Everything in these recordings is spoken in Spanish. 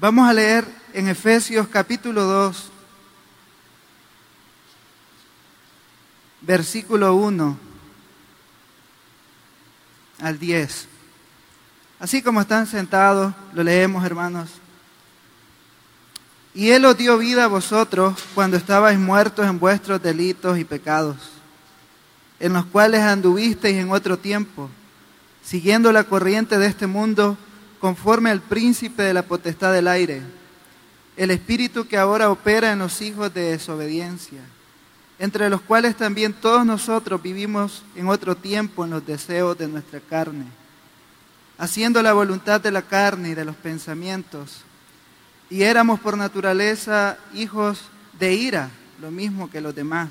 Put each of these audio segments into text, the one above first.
Vamos a leer en Efesios capítulo 2, versículo 1 al 10. Así como están sentados, lo leemos, hermanos. Y Él os dio vida a vosotros cuando estabais muertos en vuestros delitos y pecados, en los cuales anduvisteis en otro tiempo, siguiendo la corriente de este mundo, conforme al príncipe de la potestad del aire, el espíritu que ahora opera en los hijos de desobediencia, entre los cuales también todos nosotros vivimos en otro tiempo en los deseos de nuestra carne haciendo la voluntad de la carne y de los pensamientos. Y éramos por naturaleza hijos de ira, lo mismo que los demás.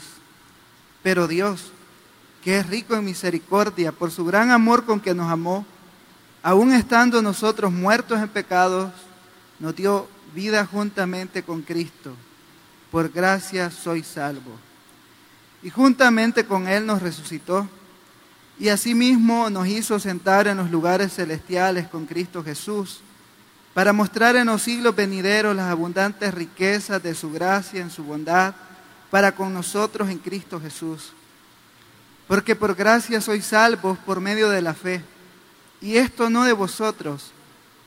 Pero Dios, que es rico en misericordia, por su gran amor con que nos amó, aun estando nosotros muertos en pecados, nos dio vida juntamente con Cristo. Por gracia soy salvo. Y juntamente con Él nos resucitó y asimismo nos hizo sentar en los lugares celestiales con Cristo Jesús, para mostrar en los siglos venideros las abundantes riquezas de su gracia en su bondad para con nosotros en Cristo Jesús. Porque por gracia sois salvos por medio de la fe, y esto no de vosotros,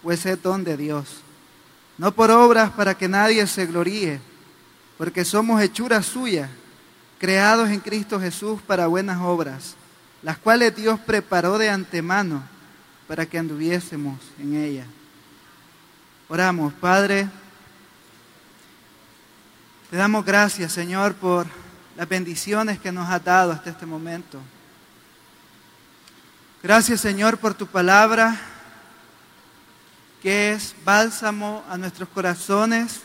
pues es don de Dios, no por obras para que nadie se gloríe, porque somos hechuras suyas, creados en Cristo Jesús para buenas obras las cuales Dios preparó de antemano para que anduviésemos en ella. Oramos, Padre, te damos gracias, Señor, por las bendiciones que nos has dado hasta este momento. Gracias, Señor, por tu palabra, que es bálsamo a nuestros corazones,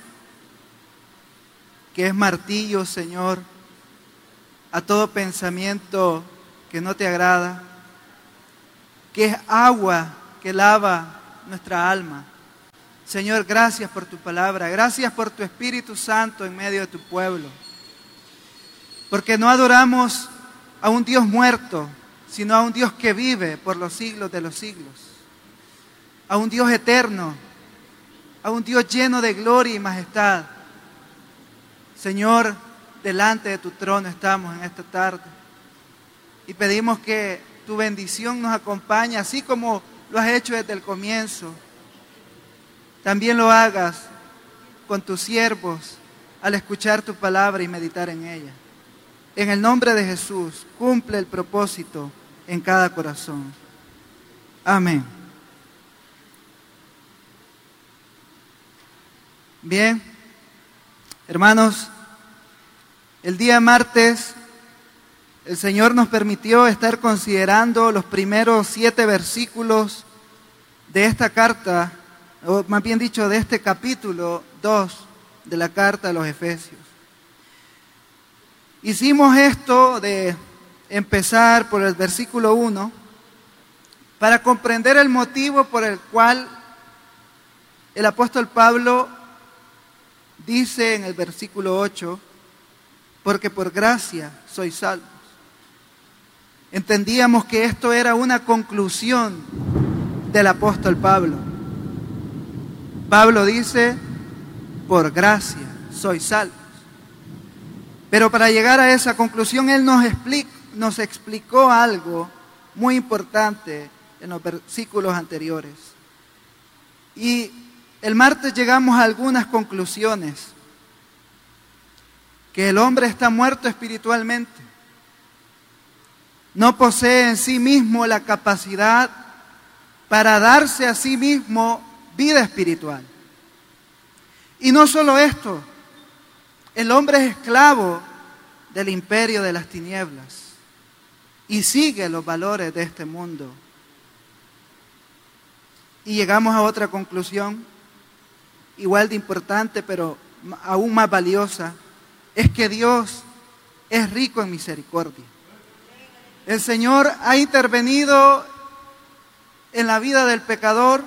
que es martillo, Señor, a todo pensamiento que no te agrada, que es agua que lava nuestra alma. Señor, gracias por tu palabra, gracias por tu Espíritu Santo en medio de tu pueblo, porque no adoramos a un Dios muerto, sino a un Dios que vive por los siglos de los siglos, a un Dios eterno, a un Dios lleno de gloria y majestad. Señor, delante de tu trono estamos en esta tarde y pedimos que tu bendición nos acompañe, así como lo has hecho desde el comienzo. También lo hagas con tus siervos al escuchar tu palabra y meditar en ella. En el nombre de Jesús, cumple el propósito en cada corazón. Amén. Bien, hermanos, el día martes el Señor nos permitió estar considerando los primeros siete versículos de esta carta, o más bien dicho, de este capítulo 2 de la carta a los Efesios. Hicimos esto de empezar por el versículo 1 para comprender el motivo por el cual el apóstol Pablo dice en el versículo 8, porque por gracia soy salvo entendíamos que esto era una conclusión del apóstol Pablo. Pablo dice, por gracia soy salvo. Pero para llegar a esa conclusión, él nos, nos explicó algo muy importante en los versículos anteriores. Y el martes llegamos a algunas conclusiones. Que el hombre está muerto espiritualmente no posee en sí mismo la capacidad para darse a sí mismo vida espiritual. Y no solo esto, el hombre es esclavo del imperio de las tinieblas y sigue los valores de este mundo. Y llegamos a otra conclusión, igual de importante, pero aún más valiosa, es que Dios es rico en misericordia. El Señor ha intervenido en la vida del pecador,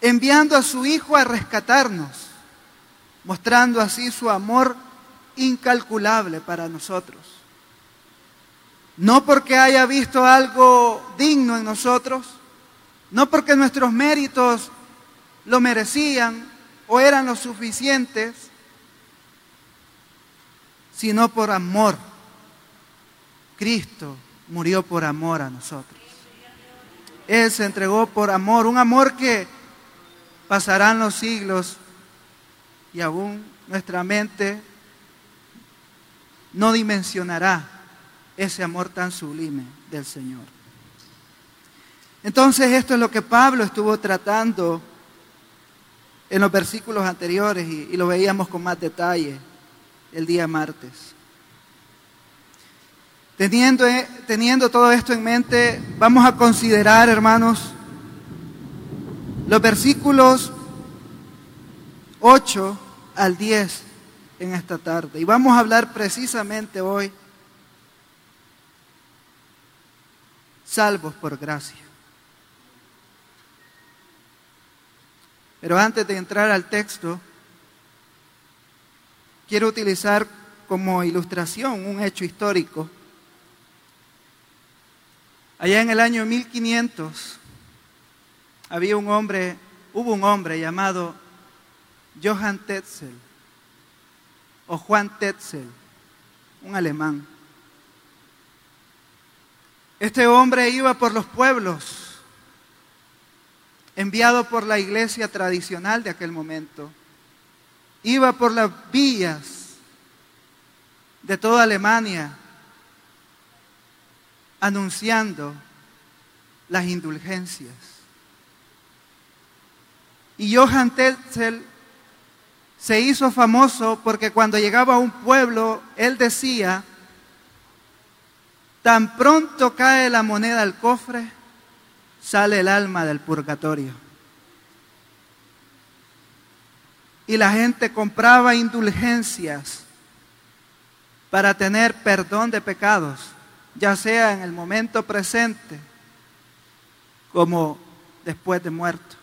enviando a su Hijo a rescatarnos, mostrando así su amor incalculable para nosotros. No porque haya visto algo digno en nosotros, no porque nuestros méritos lo merecían, o eran lo suficientes, sino por amor. Cristo murió por amor a nosotros. Él se entregó por amor, un amor que pasarán los siglos y aún nuestra mente no dimensionará ese amor tan sublime del Señor. Entonces esto es lo que Pablo estuvo tratando en los versículos anteriores y, lo veíamos con más detalle el día martes. Teniendo, eh, teniendo todo esto en mente, vamos a considerar, hermanos, los versículos 8 al 10 en esta tarde. Y vamos a hablar precisamente hoy, salvos por gracia. Pero antes de entrar al texto, quiero utilizar como ilustración un hecho histórico. Allá en el año 1500 había un hombre, hubo un hombre llamado Johann Tetzel o Juan Tetzel, un alemán. Este hombre iba por los pueblos enviado por la iglesia tradicional de aquel momento, iba por las villas de toda Alemania anunciando las indulgencias. Y Johann Tetzel se hizo famoso porque cuando llegaba a un pueblo, él decía, tan pronto cae la moneda al cofre, sale el alma del purgatorio. Y la gente compraba indulgencias para tener perdón de pecados, ya sea en el momento presente como después de muerto.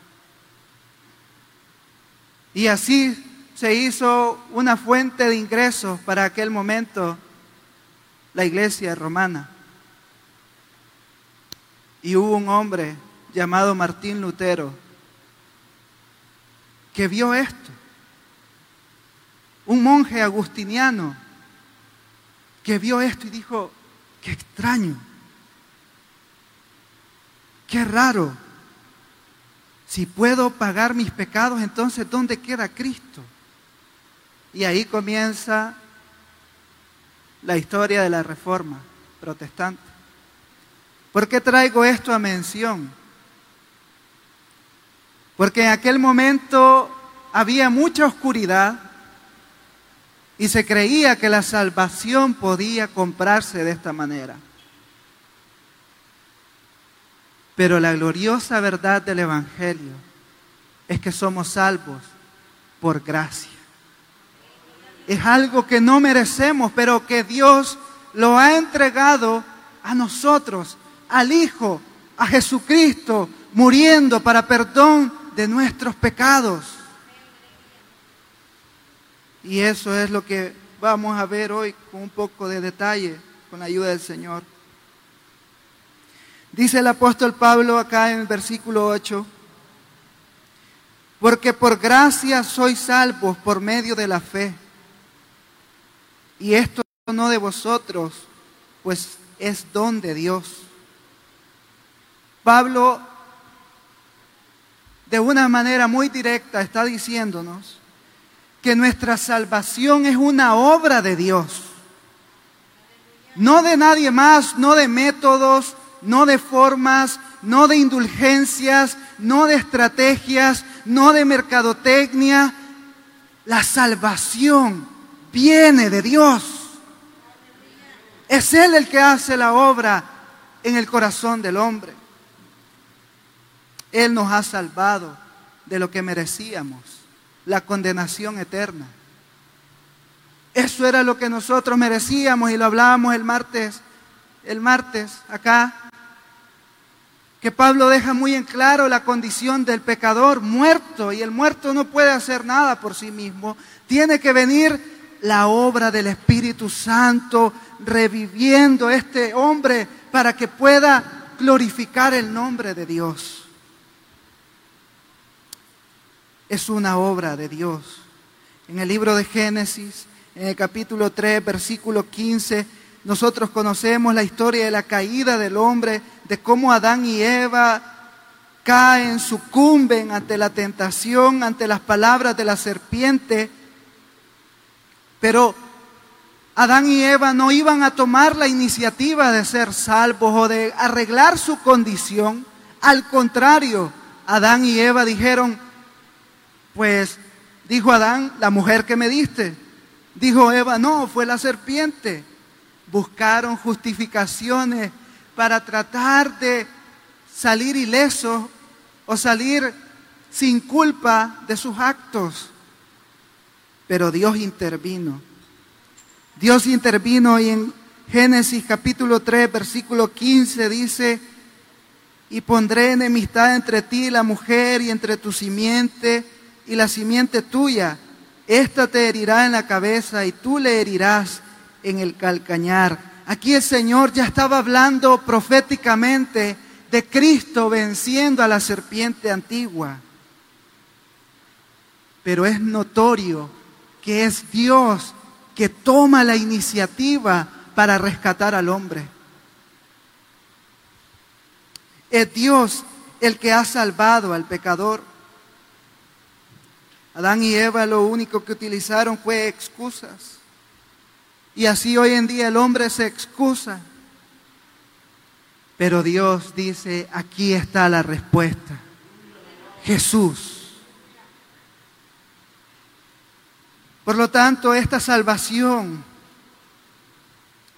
Y así se hizo una fuente de ingresos para aquel momento la iglesia romana. Y hubo un hombre llamado Martín Lutero que vio esto. Un monje agustiniano que vio esto y dijo, qué extraño, qué raro. Si puedo pagar mis pecados, entonces ¿dónde queda Cristo? Y ahí comienza la historia de la reforma protestante. ¿Por qué traigo esto a mención? Porque en aquel momento había mucha oscuridad y se creía que la salvación podía comprarse de esta manera. Pero la gloriosa verdad del Evangelio es que somos salvos por gracia. Es algo que no merecemos, pero que Dios lo ha entregado a nosotros al Hijo, a Jesucristo, muriendo para perdón de nuestros pecados. Y eso es lo que vamos a ver hoy con un poco de detalle, con la ayuda del Señor. Dice el apóstol Pablo acá en el versículo 8, porque por gracia sois salvos por medio de la fe. Y esto no de vosotros, pues es don de Dios Pablo, de una manera muy directa, está diciéndonos que nuestra salvación es una obra de Dios. No de nadie más, no de métodos, no de formas, no de indulgencias, no de estrategias, no de mercadotecnia. La salvación viene de Dios. Es Él el que hace la obra en el corazón del hombre. Él nos ha salvado de lo que merecíamos, la condenación eterna. Eso era lo que nosotros merecíamos y lo hablábamos el martes, el martes acá, que Pablo deja muy en claro la condición del pecador muerto y el muerto no puede hacer nada por sí mismo. Tiene que venir la obra del Espíritu Santo reviviendo este hombre para que pueda glorificar el nombre de Dios. es una obra de Dios. En el libro de Génesis, en el capítulo 3, versículo 15, nosotros conocemos la historia de la caída del hombre, de cómo Adán y Eva caen, sucumben ante la tentación, ante las palabras de la serpiente. Pero Adán y Eva no iban a tomar la iniciativa de ser salvos o de arreglar su condición. Al contrario, Adán y Eva dijeron, pues dijo Adán, la mujer que me diste. Dijo Eva, no, fue la serpiente. Buscaron justificaciones para tratar de salir ilesos o salir sin culpa de sus actos. Pero Dios intervino. Dios intervino y en Génesis capítulo 3, versículo 15 dice, y pondré enemistad entre ti y la mujer y entre tu simiente y la simiente tuya. Esta te herirá en la cabeza y tú le herirás en el calcañar. Aquí el Señor ya estaba hablando proféticamente de Cristo venciendo a la serpiente antigua. Pero es notorio que es Dios que toma la iniciativa para rescatar al hombre. Es Dios el que ha salvado al pecador. Adán y Eva lo único que utilizaron fue excusas. Y así hoy en día el hombre se excusa. Pero Dios dice, aquí está la respuesta. Jesús. Por lo tanto, esta salvación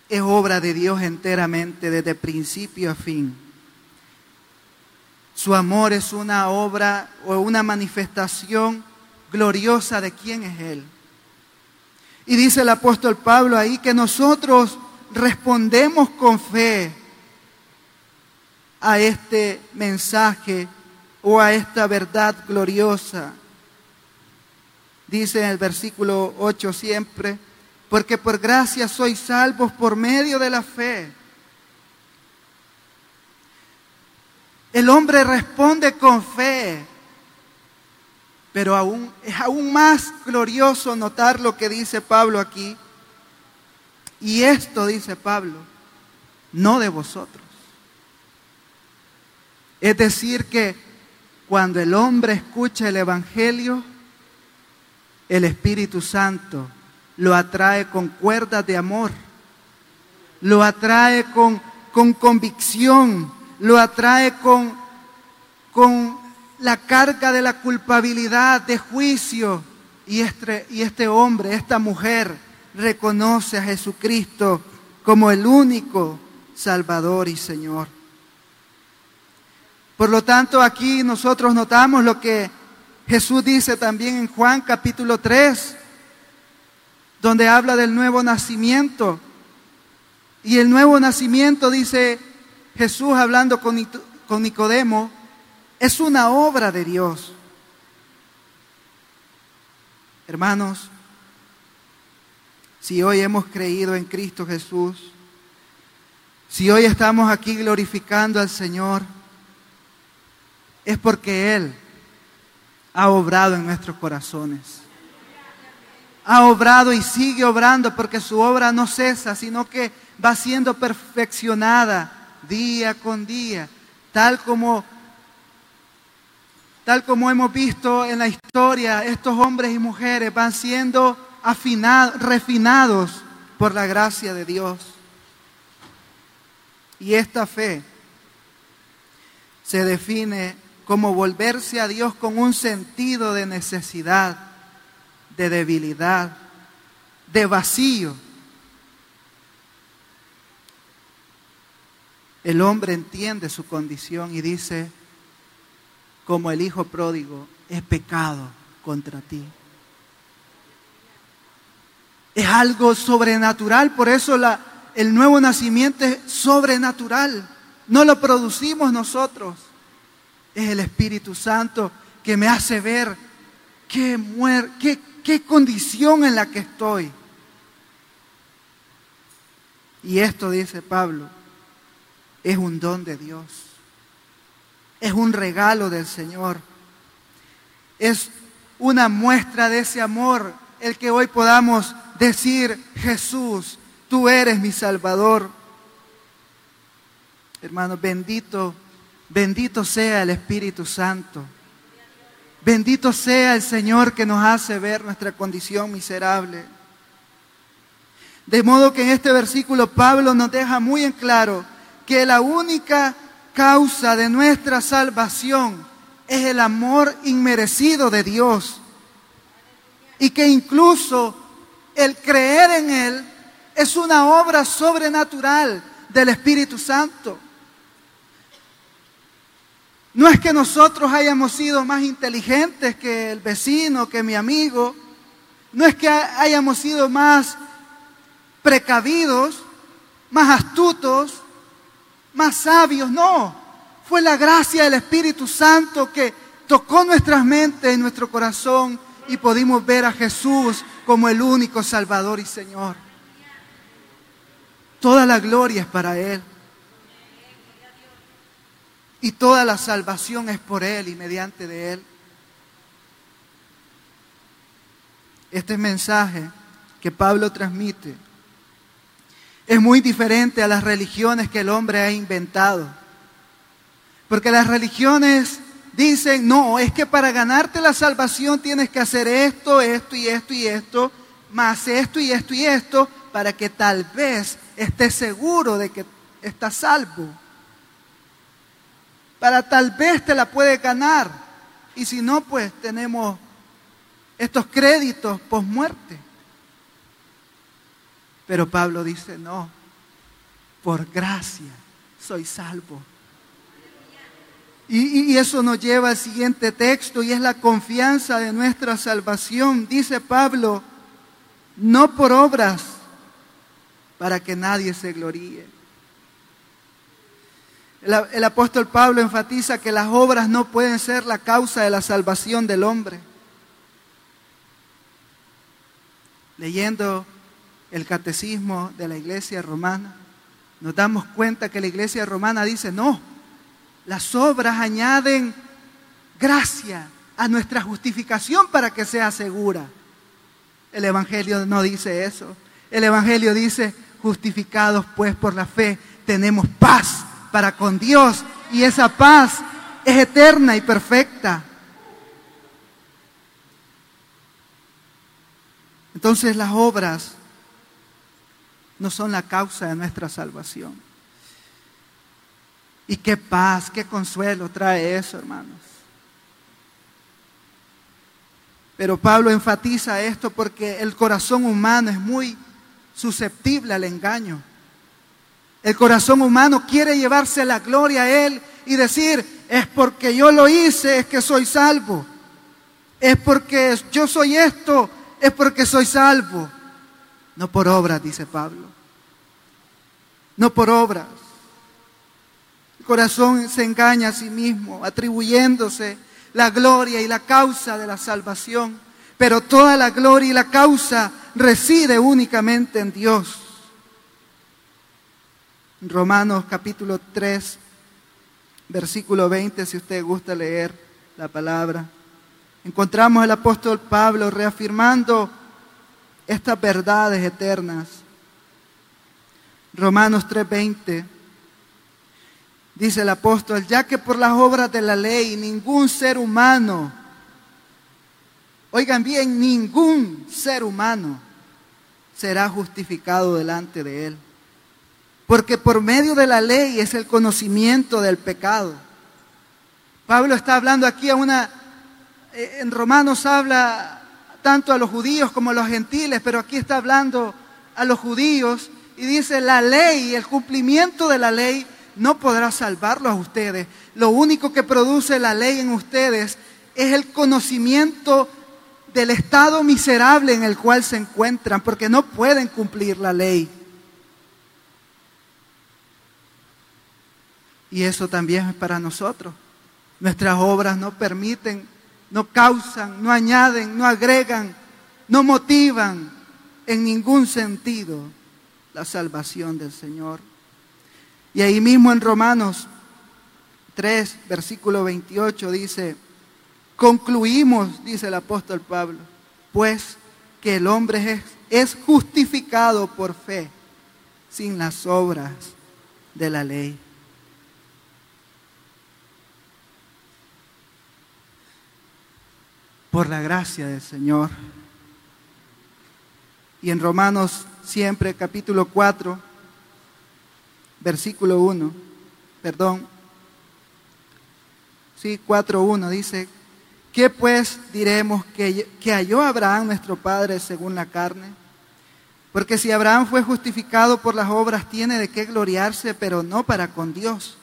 es obra de Dios enteramente, desde principio a fin. Su amor es una obra o una manifestación gloriosa de quién es Él. Y dice el apóstol Pablo ahí que nosotros respondemos con fe a este mensaje o a esta verdad gloriosa. Dice en el versículo 8 siempre, porque por gracia sois salvos por medio de la fe. El hombre responde con fe pero aún, es aún más glorioso notar lo que dice Pablo aquí. Y esto dice Pablo, no de vosotros. Es decir, que cuando el hombre escucha el Evangelio, el Espíritu Santo lo atrae con cuerdas de amor, lo atrae con, con convicción, lo atrae con, con la carga de la culpabilidad, de juicio. Y este, y este hombre, esta mujer, reconoce a Jesucristo como el único Salvador y Señor. Por lo tanto, aquí nosotros notamos lo que Jesús dice también en Juan capítulo 3, donde habla del nuevo nacimiento. Y el nuevo nacimiento, dice Jesús hablando con, con Nicodemo, es una obra de Dios. Hermanos, si hoy hemos creído en Cristo Jesús, si hoy estamos aquí glorificando al Señor, es porque Él ha obrado en nuestros corazones. Ha obrado y sigue obrando porque su obra no cesa, sino que va siendo perfeccionada día con día, tal como Tal como hemos visto en la historia, estos hombres y mujeres van siendo afinados, refinados por la gracia de Dios. Y esta fe se define como volverse a Dios con un sentido de necesidad, de debilidad, de vacío. El hombre entiende su condición y dice, como el hijo pródigo, es pecado contra ti. Es algo sobrenatural, por eso la, el nuevo nacimiento es sobrenatural. No lo producimos nosotros. Es el Espíritu Santo que me hace ver qué, muer qué, qué condición en la que estoy. Y esto, dice Pablo, es un don de Dios es un regalo del Señor. Es una muestra de ese amor el que hoy podamos decir, Jesús, tú eres mi Salvador. Hermano, bendito, bendito sea el Espíritu Santo. Bendito sea el Señor que nos hace ver nuestra condición miserable. De modo que en este versículo Pablo nos deja muy en claro que la única causa de nuestra salvación es el amor inmerecido de Dios. Y que incluso el creer en Él es una obra sobrenatural del Espíritu Santo. No es que nosotros hayamos sido más inteligentes que el vecino, que mi amigo. No es que hayamos sido más precavidos, más astutos, más sabios. No, fue la gracia del Espíritu Santo que tocó nuestras mentes y nuestro corazón y pudimos ver a Jesús como el único Salvador y Señor. Toda la gloria es para Él. Y toda la salvación es por Él y mediante de Él. Este mensaje que Pablo transmite es muy diferente a las religiones que el hombre ha inventado. Porque las religiones dicen, no, es que para ganarte la salvación tienes que hacer esto, esto y esto y esto, más esto y esto y esto, para que tal vez estés seguro de que estás salvo. Para tal vez te la puedes ganar. Y si no, pues tenemos estos créditos post muerte. Pero Pablo dice, no, por gracia soy salvo. Y, eso nos lleva al siguiente texto y es la confianza de nuestra salvación. Dice Pablo, no por obras para que nadie se gloríe. El, apóstol Pablo enfatiza que las obras no pueden ser la causa de la salvación del hombre. Leyendo el catecismo de la iglesia romana, nos damos cuenta que la iglesia romana dice, no, las obras añaden gracia a nuestra justificación para que sea segura. El Evangelio no dice eso. El Evangelio dice, justificados pues por la fe, tenemos paz para con Dios y esa paz es eterna y perfecta. Entonces las obras no son la causa de nuestra salvación. Y qué paz, qué consuelo trae eso, hermanos. Pero Pablo enfatiza esto porque el corazón humano es muy susceptible al engaño. El corazón humano quiere llevarse la gloria a Él y decir, es porque yo lo hice, es que soy salvo. Es porque yo soy esto, es porque soy salvo. No por obras, dice Pablo. No por obras. El corazón se engaña a sí mismo, atribuyéndose la gloria y la causa de la salvación. Pero toda la gloria y la causa reside únicamente en Dios. Romanos capítulo 3, versículo 20, si usted gusta leer la palabra. Encontramos al apóstol Pablo reafirmando estas verdades eternas. Romanos 3:20 dice el apóstol, ya que por las obras de la ley ningún ser humano, oigan bien, ningún ser humano será justificado delante de él. Porque por medio de la ley es el conocimiento del pecado. Pablo está hablando aquí a una, eh, en Romanos habla tanto a los judíos como a los gentiles, pero aquí está hablando a los judíos y dice, la ley, el cumplimiento de la ley no podrá salvarlos a ustedes. Lo único que produce la ley en ustedes es el conocimiento del estado miserable en el cual se encuentran, porque no pueden cumplir la ley. Y eso también es para nosotros. Nuestras obras no permiten no causan, no añaden, no agregan, no motivan en ningún sentido la salvación del Señor. Y ahí mismo en Romanos 3, versículo 28 dice, Concluimos, dice el apóstol Pablo, pues que el hombre es, es justificado por fe sin las obras de la ley. Por la gracia del Señor. Y en Romanos siempre capítulo 4, versículo 1, perdón, sí, 4.1 dice, ¿qué pues diremos que, que halló Abraham nuestro Padre según la carne? Porque si Abraham fue justificado por las obras, tiene de qué gloriarse, pero no para con Dios.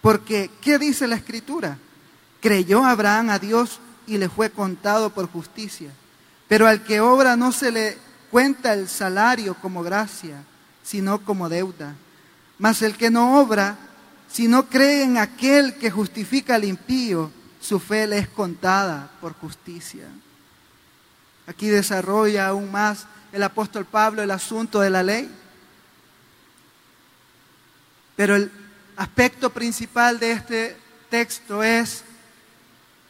Porque, ¿qué dice la Escritura? Creyó Abraham a Dios y le fue contado por justicia. Pero al que obra no se le cuenta el salario como gracia, sino como deuda. Mas el que no obra, si no cree en aquel que justifica al impío, su fe le es contada por justicia. Aquí desarrolla aún más el apóstol Pablo el asunto de la ley. Pero el aspecto principal de este texto es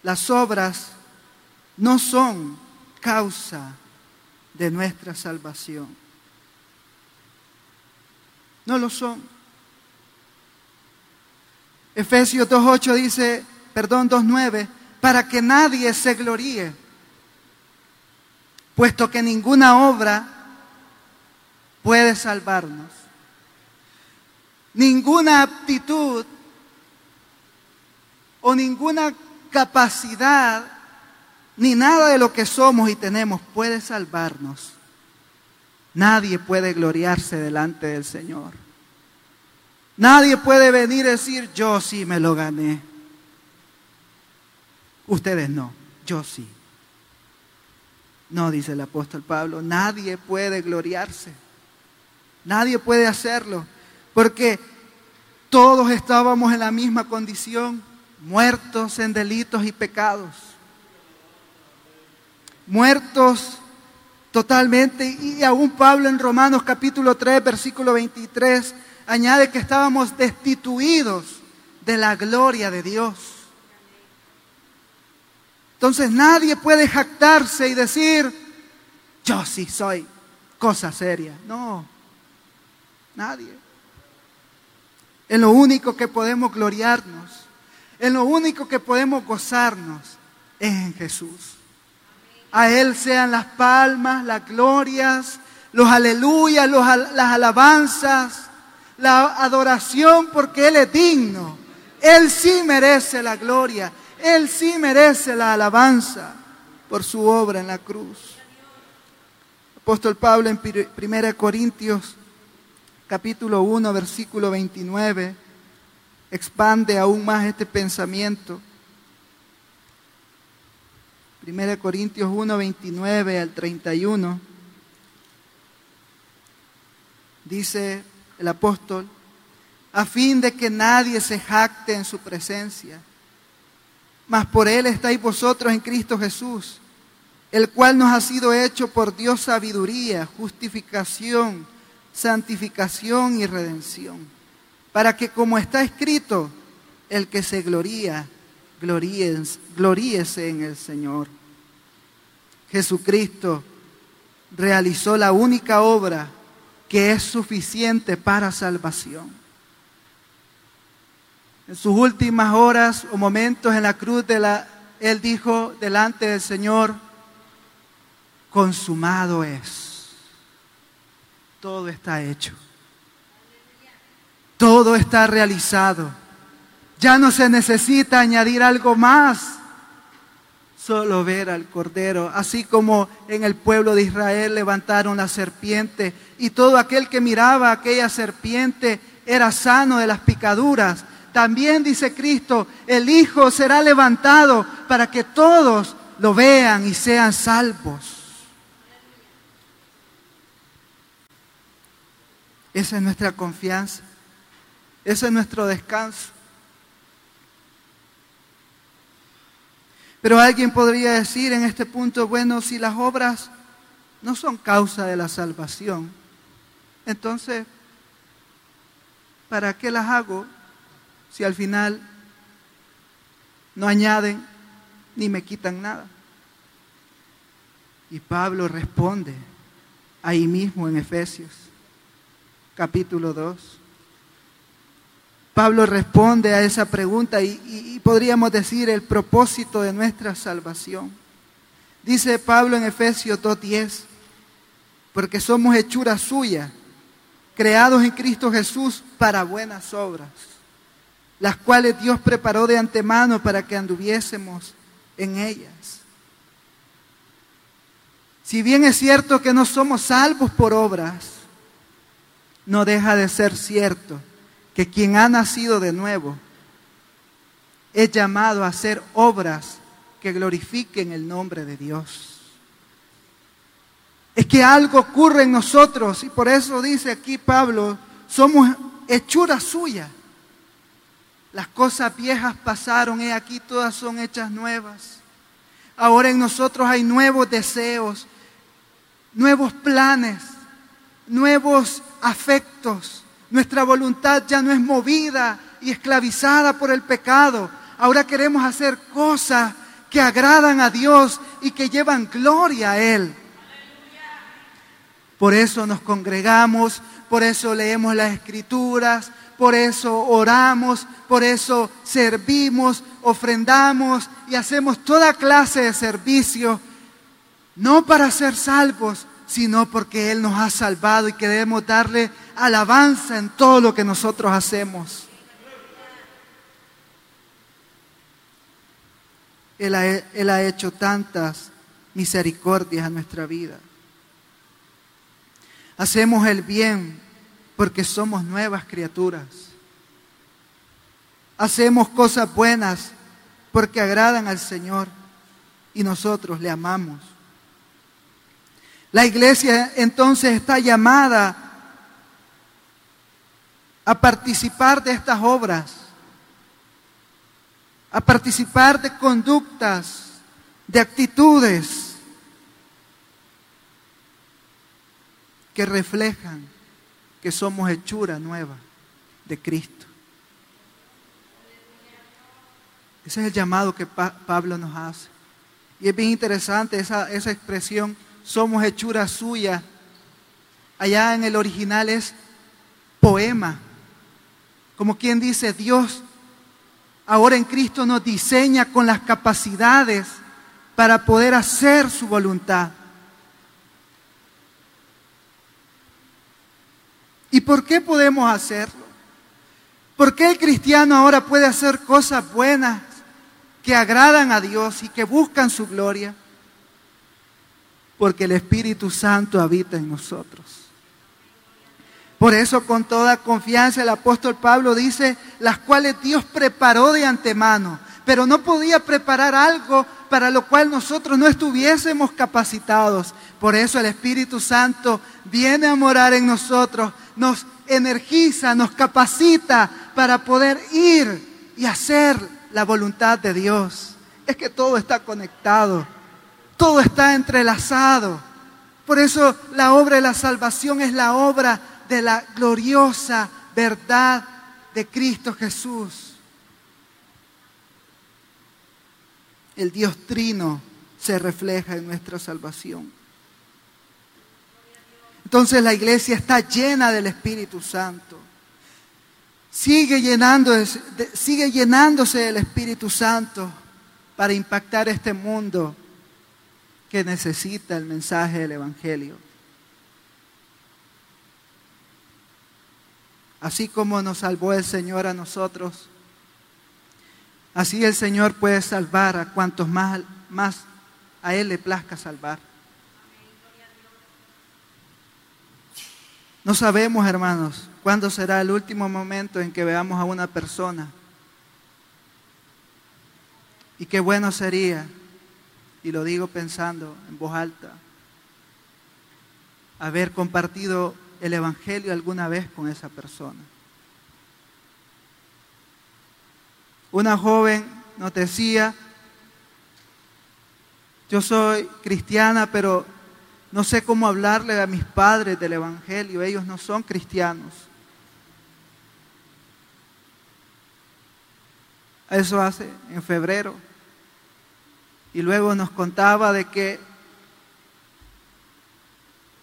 las obras no son causa de nuestra salvación. No lo son. Efesios 2.8 dice, perdón, 2.9, para que nadie se gloríe puesto que ninguna obra puede salvarnos. Ninguna aptitud o ninguna capacidad, ni nada de lo que somos y tenemos puede salvarnos. Nadie puede gloriarse delante del Señor. Nadie puede venir y decir, yo sí me lo gané. Ustedes no, yo sí. No, dice el apóstol Pablo, nadie puede gloriarse. Nadie puede hacerlo. Porque todos estábamos en la misma condición, muertos en delitos y pecados. Muertos totalmente. Y aún Pablo en Romanos capítulo 3, versículo 23, añade que estábamos destituidos de la gloria de Dios. Entonces nadie puede jactarse y decir, yo sí soy cosa seria. No, nadie. En lo único que podemos gloriarnos, en lo único que podemos gozarnos es en Jesús. A Él sean las palmas, las glorias, los aleluyas, las alabanzas, la adoración, porque Él es digno. Él sí merece la gloria. Él sí merece la alabanza por su obra en la cruz. Apóstol Pablo en 1 Corintios capítulo 1 versículo 29 expande aún más este pensamiento. 1 Corintios 1, 29 al 31, dice el apóstol, a fin de que nadie se jacte en su presencia mas por Él estáis vosotros en Cristo Jesús, el cual nos ha sido hecho por Dios sabiduría, justificación, santificación y redención, para que como está escrito, el que se gloría, gloríese en el Señor. Jesucristo realizó la única obra que es suficiente para salvación en sus últimas horas o momentos en la cruz, de la, Él dijo delante del Señor, consumado es. Todo está hecho. Todo está realizado. Ya no se necesita añadir algo más. Solo ver al Cordero, así como en el pueblo de Israel levantaron la serpiente y todo aquel que miraba aquella serpiente era sano de las picaduras también dice Cristo, el Hijo será levantado para que todos lo vean y sean salvos. Esa es nuestra confianza. Ese es nuestro descanso. Pero alguien podría decir en este punto, bueno, si las obras no son causa de la salvación, entonces, ¿para qué las hago? si al final no añaden ni me quitan nada. Y Pablo responde ahí mismo en Efesios, capítulo 2. Pablo responde a esa pregunta y, podríamos decir el propósito de nuestra salvación. Dice Pablo en Efesios 2.10, porque somos hechura suya, creados en Cristo Jesús para buenas obras, las cuales Dios preparó de antemano para que anduviésemos en ellas. Si bien es cierto que no somos salvos por obras, no deja de ser cierto que quien ha nacido de nuevo es llamado a hacer obras que glorifiquen el nombre de Dios. Es que algo ocurre en nosotros y por eso dice aquí Pablo, somos hechura suya. Las cosas viejas pasaron, y aquí todas son hechas nuevas. Ahora en nosotros hay nuevos deseos, nuevos planes, nuevos afectos. Nuestra voluntad ya no es movida y esclavizada por el pecado. Ahora queremos hacer cosas que agradan a Dios y que llevan gloria a Él. Por eso nos congregamos, por eso leemos las escrituras, por eso oramos, por eso servimos, ofrendamos y hacemos toda clase de servicio, no para ser salvos, sino porque Él nos ha salvado y queremos darle alabanza en todo lo que nosotros hacemos. Él ha, Él ha hecho tantas misericordias a nuestra vida. Hacemos el bien porque somos nuevas criaturas. Hacemos cosas buenas porque agradan al Señor y nosotros le amamos. La iglesia entonces está llamada a participar de estas obras, a participar de conductas, de actitudes que reflejan que somos hechura nueva de Cristo. Ese es el llamado que Pablo nos hace. Y es bien interesante esa, esa expresión, somos hechura suya. Allá en el original es poema. Como quien dice, Dios ahora en Cristo nos diseña con las capacidades para poder hacer su voluntad. ¿Y por qué podemos hacerlo? ¿Por qué el cristiano ahora puede hacer cosas buenas que agradan a Dios y que buscan su gloria? Porque el Espíritu Santo habita en nosotros. Por eso con toda confianza el apóstol Pablo dice, las cuales Dios preparó de antemano, pero no podía preparar algo para lo cual nosotros no estuviésemos capacitados. Por eso el Espíritu Santo viene a morar en nosotros nos energiza, nos capacita para poder ir y hacer la voluntad de Dios. Es que todo está conectado, todo está entrelazado. Por eso la obra de la salvación es la obra de la gloriosa verdad de Cristo Jesús. El Dios trino se refleja en nuestra salvación. Entonces la iglesia está llena del Espíritu Santo. Sigue, sigue llenándose del Espíritu Santo para impactar este mundo que necesita el mensaje del Evangelio. Así como nos salvó el Señor a nosotros, así el Señor puede salvar a cuantos más, a Él le plazca salvar. No sabemos, hermanos, cuándo será el último momento en que veamos a una persona. Y qué bueno sería, y lo digo pensando en voz alta, haber compartido el Evangelio alguna vez con esa persona. Una joven nos decía, yo soy cristiana, pero no sé cómo hablarle a mis padres del Evangelio, ellos no son cristianos. Eso hace en febrero. Y luego nos contaba de que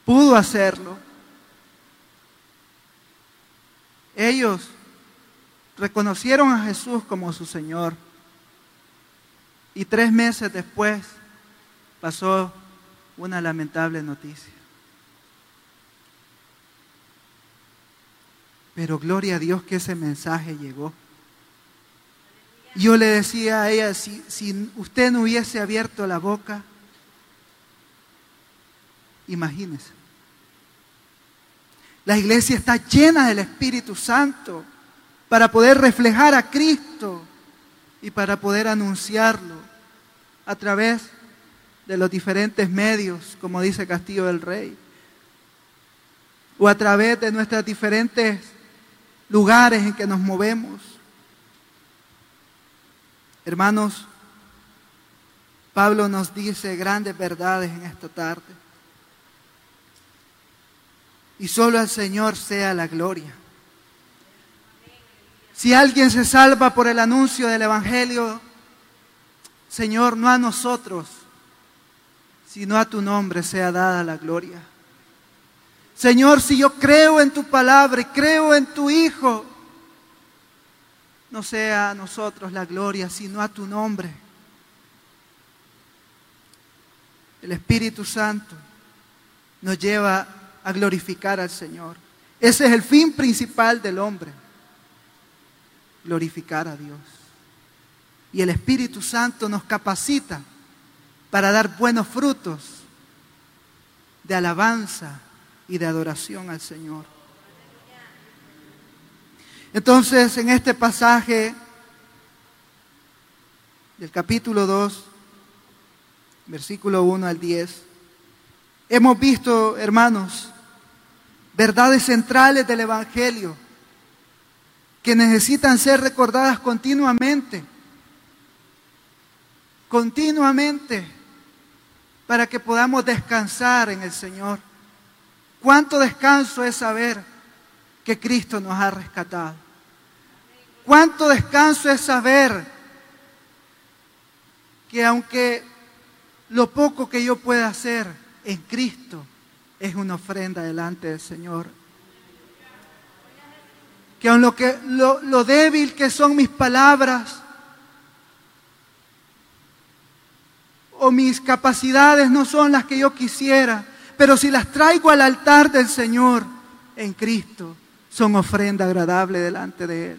pudo hacerlo. Ellos reconocieron a Jesús como su Señor. Y tres meses después pasó una lamentable noticia. Pero gloria a Dios que ese mensaje llegó. Yo le decía a ella, si, si usted no hubiese abierto la boca, imagínese. La iglesia está llena del Espíritu Santo para poder reflejar a Cristo y para poder anunciarlo a través de los diferentes medios, como dice Castillo del Rey, o a través de nuestros diferentes lugares en que nos movemos. Hermanos, Pablo nos dice grandes verdades en esta tarde. Y solo al Señor sea la gloria. Si alguien se salva por el anuncio del Evangelio, Señor, no a nosotros, sino a tu nombre sea dada la gloria. Señor, si yo creo en tu palabra y creo en tu Hijo, no sea a nosotros la gloria, sino a tu nombre. El Espíritu Santo nos lleva a glorificar al Señor. Ese es el fin principal del hombre, glorificar a Dios. Y el Espíritu Santo nos capacita para dar buenos frutos de alabanza y de adoración al Señor. Entonces, en este pasaje del capítulo 2, versículo 1 al 10, hemos visto, hermanos, verdades centrales del Evangelio que necesitan ser recordadas continuamente, continuamente, para que podamos descansar en el Señor. ¿Cuánto descanso es saber que Cristo nos ha rescatado? ¿Cuánto descanso es saber que aunque lo poco que yo pueda hacer en Cristo es una ofrenda delante del Señor? Que aun lo, lo débil que son mis palabras, o mis capacidades no son las que yo quisiera, pero si las traigo al altar del Señor en Cristo, son ofrenda agradable delante de Él.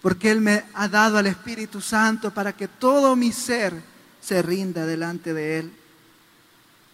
Porque Él me ha dado al Espíritu Santo para que todo mi ser se rinda delante de Él.